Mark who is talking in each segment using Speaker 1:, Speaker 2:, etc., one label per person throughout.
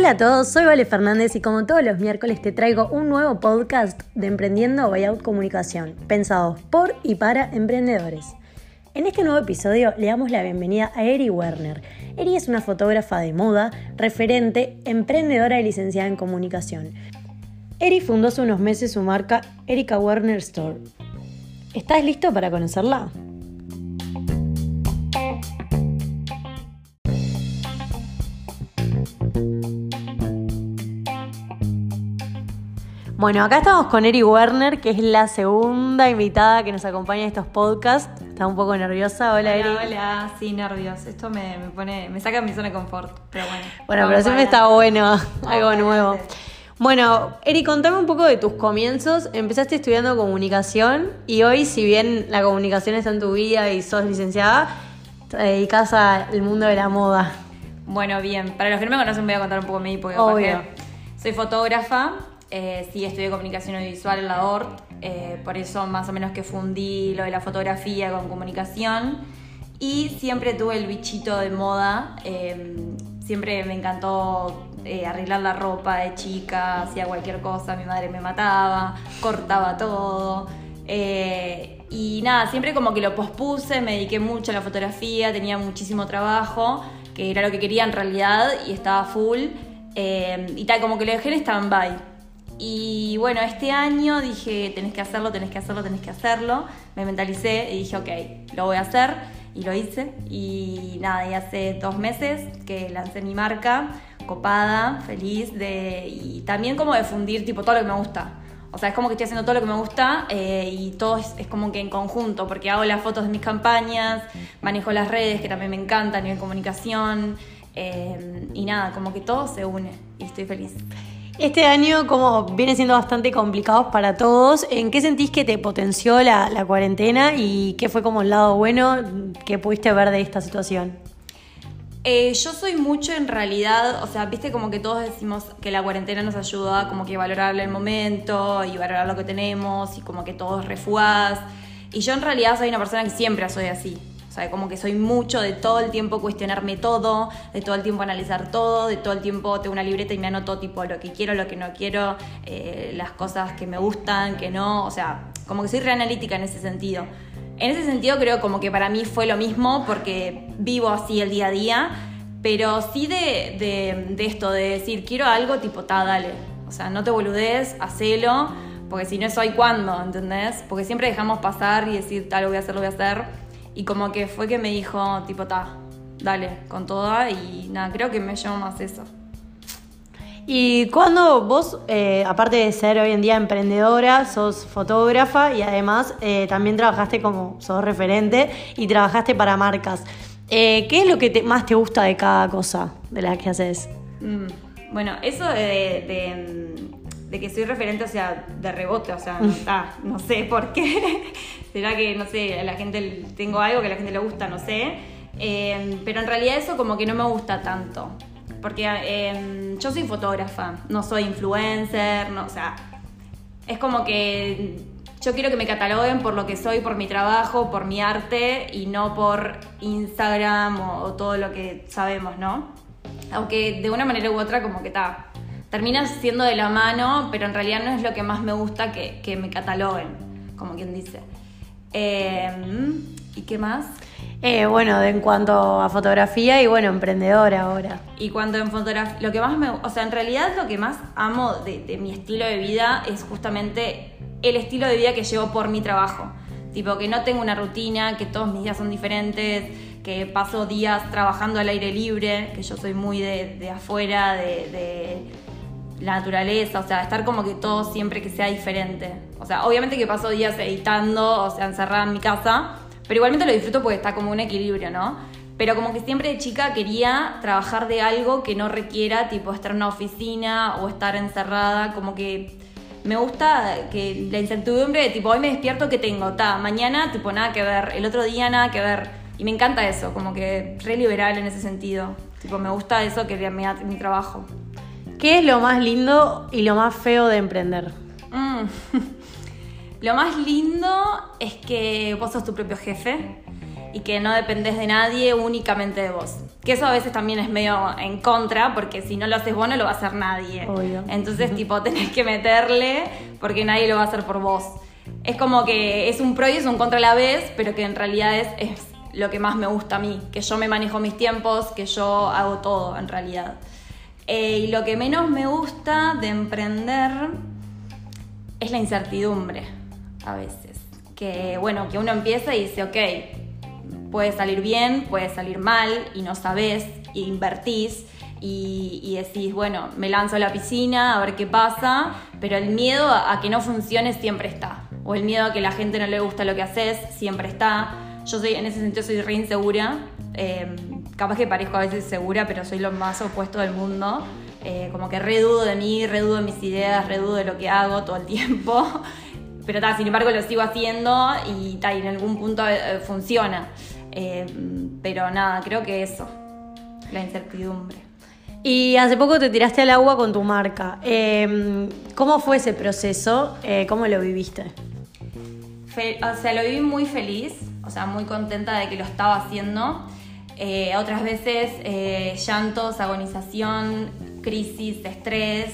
Speaker 1: Hola a todos, soy Vale Fernández y como todos los miércoles te traigo un nuevo podcast de Emprendiendo Buyout Comunicación, pensados por y para emprendedores. En este nuevo episodio le damos la bienvenida a Eri Werner. Eri es una fotógrafa de moda, referente, emprendedora y licenciada en comunicación. Eri fundó hace unos meses su marca Erika Werner Store. ¿Estás listo para conocerla? Bueno, acá estamos con Eri Werner, que es la segunda invitada que nos acompaña en estos podcasts. Está un poco nerviosa. Hola, Eri.
Speaker 2: Hola, sí, nervios. Esto me, pone, me saca mi zona de confort, pero bueno.
Speaker 1: Bueno, pero siempre está bueno, algo nuevo. Bueno, Eri, contame un poco de tus comienzos. Empezaste estudiando comunicación y hoy, si bien la comunicación está en tu vida y sos licenciada, te dedicas al mundo de la moda.
Speaker 2: Bueno, bien. Para los que no me conocen, voy a contar un poco mi porque
Speaker 1: Obvio.
Speaker 2: soy fotógrafa, eh, sí estudié comunicación audiovisual en la ORT, eh, por eso más o menos que fundí lo de la fotografía con comunicación y siempre tuve el bichito de moda, eh, siempre me encantó arreglar la ropa de chica, hacía cualquier cosa, mi madre me mataba, cortaba todo. y nada, siempre como que lo pospuse, me dediqué mucho a la fotografía, tenía muchísimo trabajo, que era lo que quería en realidad y estaba full. y tal, como que lo dejé en stand-by. Y bueno, este año dije, tenés que hacerlo, tenés que hacerlo, tenés que hacerlo. Me mentalicé y dije, ok, lo voy a hacer. Y lo hice. Y nada, y hace dos meses que lancé mi marca, copada, feliz, de, y también como de fundir tipo todo lo que me gusta. O sea, es como que estoy haciendo todo lo que me gusta eh, y todo es, como que en conjunto, porque hago las fotos de mis campañas, manejo las redes, que también me encanta a nivel comunicación, eh, y nada, como que todo se une y estoy feliz.
Speaker 1: Este año, como viene siendo bastante complicado para todos, ¿en qué sentís que te potenció la, cuarentena y qué fue como el lado bueno que pudiste ver de esta situación?
Speaker 2: Eh, yo soy mucho en realidad, o sea, viste como que todos decimos que la cuarentena nos ayuda como que valorar el momento y valorar lo que tenemos y como que todos refugás. Y yo en realidad soy una persona que siempre soy así. O sea, como que soy mucho de todo el tiempo cuestionarme todo, de todo el tiempo analizar todo, de todo el tiempo tengo una libreta y me anoto tipo lo que quiero, lo que no quiero, eh, las cosas que me gustan, que no. O sea, como que soy reanalítica en ese sentido. En ese sentido creo como que para mí fue lo mismo porque vivo así el día a día, pero sí de, de, esto, de decir quiero algo tipo, ta, dale. O sea, no te boludes, hacelo, porque si no es hoy, ¿cuándo? ¿Entendés? Porque siempre dejamos pasar y decir, tal, lo voy a hacer, lo voy a hacer y como que fue que me dijo, tipo, ta, dale, con toda. Y nada, creo que me llamo más eso.
Speaker 1: ¿Y cuando vos, eh, aparte de ser hoy en día emprendedora, sos fotógrafa y además eh, también trabajaste como, sos referente y trabajaste para marcas? Eh, ¿Qué es lo que más te gusta de cada cosa de las que haces?
Speaker 2: Mm, bueno, eso de, de, que soy referente, o sea, de rebote, o sea, no sé por qué. será que, no sé, a la gente tengo algo que a la gente le gusta, no sé. Em, pero en realidad eso como que no me gusta tanto. Porque em, yo soy fotógrafa, no soy influencer, no, o sea, es como que yo quiero que me cataloguen por lo que soy, por mi trabajo, por mi arte y no por Instagram o, todo lo que sabemos, ¿no? Aunque de una manera u otra como que está, termina siendo de la mano, pero en realidad no es lo que más me gusta que, que me cataloguen, como quien dice. Em, ¿Y qué más?
Speaker 1: Eh, bueno, en cuanto a fotografía y bueno, emprendedora ahora.
Speaker 2: Y cuando en fotografía, lo que más me, o sea, en realidad lo que más amo de, mi estilo de vida es justamente el estilo de vida que llevo por mi trabajo. Tipo, que no tengo una rutina, que todos mis días son diferentes, que paso días trabajando al aire libre, que yo soy muy de, afuera, de la naturaleza, o sea, estar como que todo siempre que sea diferente. O sea, obviamente que paso días editando, o sea, encerrada en mi casa, pero igualmente lo disfruto porque está como un equilibrio, ¿no? Pero como que siempre de chica quería trabajar de algo que no requiera, tipo, estar en una oficina o estar encerrada, como que me gusta que la incertidumbre de tipo, hoy me despierto que tengo, ta, mañana tipo nada que ver, el otro día nada que ver. Y me encanta eso, como que re liberal en ese sentido. Tipo, me gusta eso que mi, mi trabajo.
Speaker 1: ¿Qué es lo más lindo y lo más feo de emprender?
Speaker 2: Mm. lo más lindo es que vos sos tu propio jefe. y que no dependes de nadie, únicamente de vos. Que eso a veces también es medio en contra, porque si no lo haces vos no lo va a hacer nadie.
Speaker 1: Obvio.
Speaker 2: Entonces, tipo, tenés que meterle porque nadie lo va a hacer por vos. Es como que es un pro y es un contra a la vez, pero que en realidad es, es lo que más me gusta a mí, que yo me manejo mis tiempos, que yo hago todo en realidad. Eh, y lo que menos me gusta de emprender es la incertidumbre a veces. Que bueno, que uno empieza y dice, ok, puede salir bien, puede salir mal, y no sabes, e invertís, y, y, decís, bueno, me lanzo a la piscina a ver qué pasa, pero el miedo a, que no funcione siempre está. O el miedo a que la gente no le gusta lo que haces siempre está. Yo soy, en ese sentido soy re insegura. Eh, capaz que parezco a veces segura, pero soy lo más opuesto del mundo. Eh, como que redudo de mí, redudo de mis ideas, redudo de lo que hago todo el tiempo. Pero ta, sin embargo lo sigo haciendo y, ta, y en algún punto eh, funciona. Eh, pero nada, creo que eso, la incertidumbre.
Speaker 1: Y hace poco te tiraste al agua con tu marca. Eh, ¿Cómo fue ese proceso? ¿Cómo lo viviste?
Speaker 2: Fe o sea, lo viví muy feliz, o sea, muy contenta de que lo estaba haciendo. Eh, otras veces eh, llantos, agonización, crisis, estrés,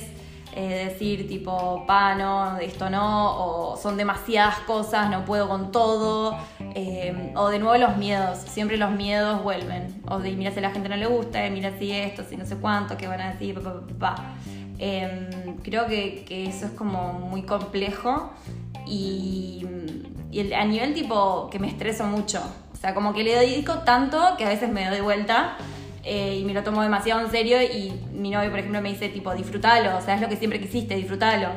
Speaker 2: eh, decir tipo, pa, no, esto no, o son demasiadas cosas, no puedo con todo, o de nuevo los miedos, siempre los miedos vuelven, o de mira si a la gente no le gusta, mira si esto, si no sé cuánto, qué van a decir, pa, pa, pa. Eh, creo que, eso es como muy complejo y, y a nivel tipo que me estreso mucho, sea, como que le dedico tanto que a veces me doy vuelta eh, y me lo tomo demasiado en serio y mi novio, por ejemplo, me dice tipo, disfrútalo, o sea, es lo que siempre quisiste, disfrútalo.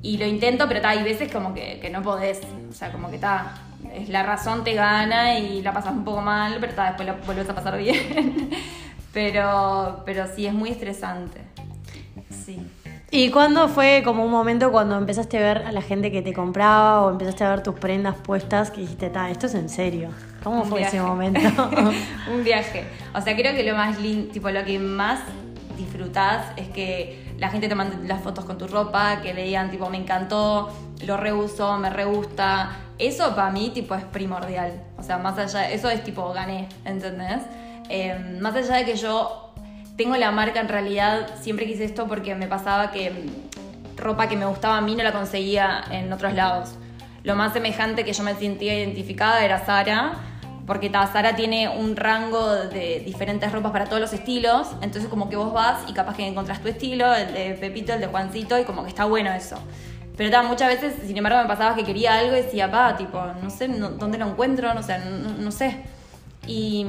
Speaker 2: Y lo intento, pero ta, hay veces como que, que no podés, o sea, como que está, es la razón te gana y la pasas un poco mal, pero ta, después lo vuelves a pasar bien. pero, pero sí, es muy estresante. Sí.
Speaker 1: ¿Y cuándo fue como un momento cuando empezaste a ver a la gente que te compraba o empezaste a ver tus prendas puestas que dijiste, ta, esto es en serio? ¿Cómo
Speaker 2: Un
Speaker 1: fue
Speaker 2: viaje.
Speaker 1: ese momento?
Speaker 2: un viaje. O sea, creo que lo más lindo, tipo lo que más disfrutás es que la gente te mande las fotos con tu ropa, que le digan tipo me encantó, lo reuso, me re gusta. Eso para mí tipo es primordial. O sea, más allá, eso es tipo gané, ¿entendés? Eh, más allá de que yo tengo la marca en realidad, siempre quise esto porque me pasaba que ropa que me gustaba a mí no la conseguía en otros lados. Lo más semejante que yo me sentía identificada era Sara, porque ta, Sara tiene un rango de diferentes ropas para todos los estilos, entonces como que vos vas y capaz que encontrás tu estilo, el de Pepito, el de Juancito, y como que está bueno eso. Pero ta, muchas veces, sin embargo, me pasaba que quería algo y decía, pa, tipo, no sé dónde lo encuentro, no sé, no, no sé. Y,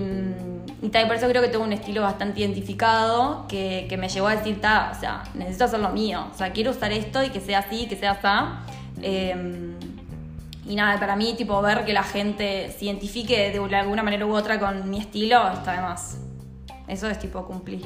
Speaker 2: y, y por eso creo que tengo un estilo bastante identificado que, me llevó a decir, ta, o sea, necesito hacer lo mío, o sea, quiero usar esto y que sea así, que sea así. Eh, y nada, para mí, tipo, ver que la gente se identifique de alguna manera u otra con mi estilo está de más. Eso es tipo cumplir.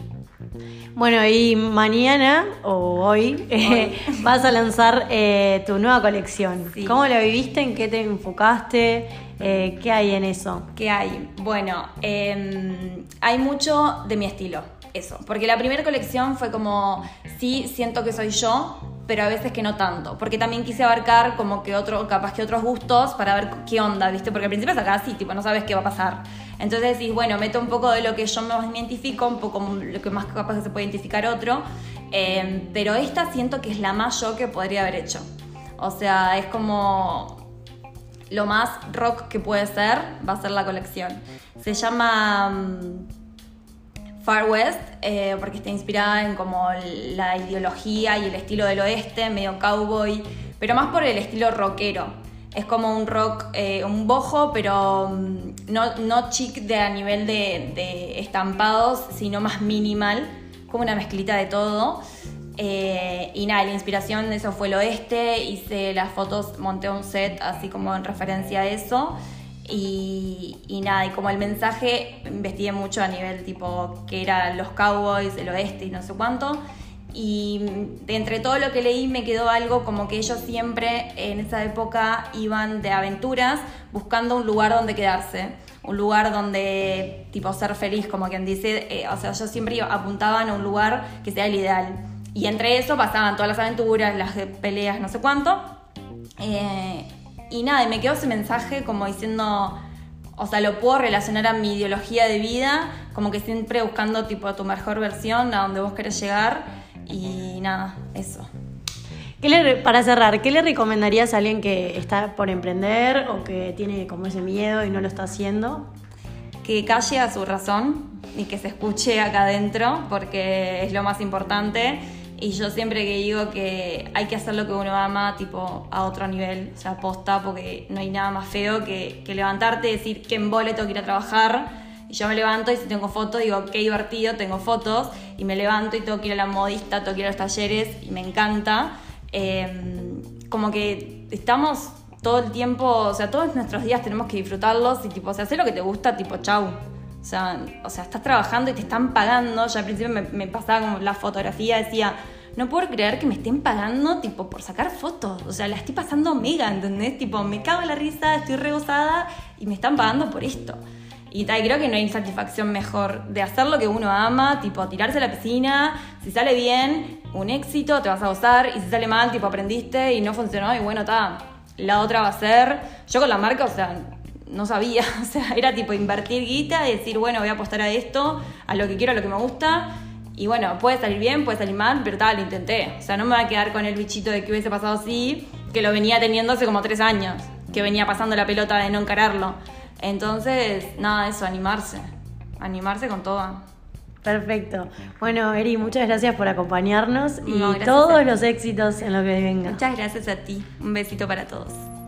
Speaker 1: Bueno, y mañana o hoy, eh, vas a lanzar eh, tu nueva colección.
Speaker 2: Sí.
Speaker 1: ¿Cómo la viviste? ¿En qué te enfocaste? Eh, ¿Qué hay en eso?
Speaker 2: ¿Qué hay? Bueno, eh, hay mucho de mi estilo, eso. Porque la primera colección fue como, sí, siento que soy yo, pero a veces que no tanto. Porque también quise abarcar como que otro, capaz que otros gustos para ver qué onda, ¿viste? Porque al principio es acá así, tipo, no sabes qué va a pasar. Entonces decís, bueno, meto un poco de lo que yo más identifico, un poco lo que más capaz que se puede identificar otro. Eh, pero esta siento que es la más yo que podría haber hecho. O sea, es como lo más rock que puede ser, va a ser la colección. Se llama um, Far West, eh, porque está inspirada en como la ideología y el estilo del oeste, medio cowboy, pero más por el estilo rockero. Es como un rock, eh, un bojo, pero um, no, no chic de a nivel de, de, estampados, sino más minimal, como una mezclita de todo. Eh, y nada, la inspiración de eso fue el oeste, hice las fotos, monté un set así como en referencia a eso. Y, y, nada, y como el mensaje investigué mucho a nivel tipo que eran los cowboys, el oeste y no sé cuánto. Y de entre todo lo que leí me quedó algo como que ellos siempre en esa época iban de aventuras buscando un lugar donde quedarse, un lugar donde tipo ser feliz, como quien dice, eh, o sea, ellos siempre apuntaban a un lugar que sea el ideal. Y entre eso pasaban todas las aventuras, las peleas, no sé cuánto. Eh, y nada, y me quedó ese mensaje como diciendo, o sea, lo puedo relacionar a mi ideología de vida, como que siempre buscando tipo tu mejor versión, a donde vos querés llegar y nada, eso.
Speaker 1: para cerrar, ¿qué le recomendarías a alguien que está por emprender o que tiene como ese miedo y no lo está haciendo?
Speaker 2: Que calle a su razón y que se escuche acá adentro, porque es lo más importante. Y yo siempre que digo que hay que hacer lo que uno ama, tipo, a otro nivel, o sea, posta, porque no hay nada más feo que, levantarte y decir que en boleto quiero trabajar. Y yo me levanto y si tengo fotos, digo, qué divertido, tengo fotos. Y me levanto y tengo que ir a la modista, tengo que ir a los talleres y me encanta. Em, como que estamos todo el tiempo, o sea, todos nuestros días tenemos que disfrutarlos y tipo, o sea, hacer lo que te gusta, tipo, chau. O sea, o sea, estás trabajando y te están pagando. Yo al principio me, pasaba como la fotografía, decía, no puedo creer que me estén pagando tipo por sacar fotos. O sea, la estoy pasando mega, ¿entendés? Tipo, me cago en la risa, estoy rebosada y me están pagando por esto. Y tal, creo que no hay satisfacción mejor de hacer lo que uno ama, tipo tirarse a la piscina, si sale bien, un éxito, te vas a gozar, y si sale mal, tipo aprendiste y no funcionó, y bueno, está, la otra va a ser. Yo con la marca, o sea, no sabía, o sea, era tipo invertir guita y decir, bueno, voy a apostar a esto, a lo que quiero, a lo que me gusta. Y bueno, puede salir bien, puede salir mal, pero tal, lo intenté. O sea, no me voy a quedar con el bichito de que hubiese pasado así, que lo venía teniendo hace como tres años, que venía pasando la pelota de no encararlo. Entonces, nada, eso, animarse. Animarse con todo.
Speaker 1: Perfecto. Bueno, Eri, muchas gracias por acompañarnos y todos los éxitos en lo que venga.
Speaker 2: Muchas gracias a ti. Un besito para todos.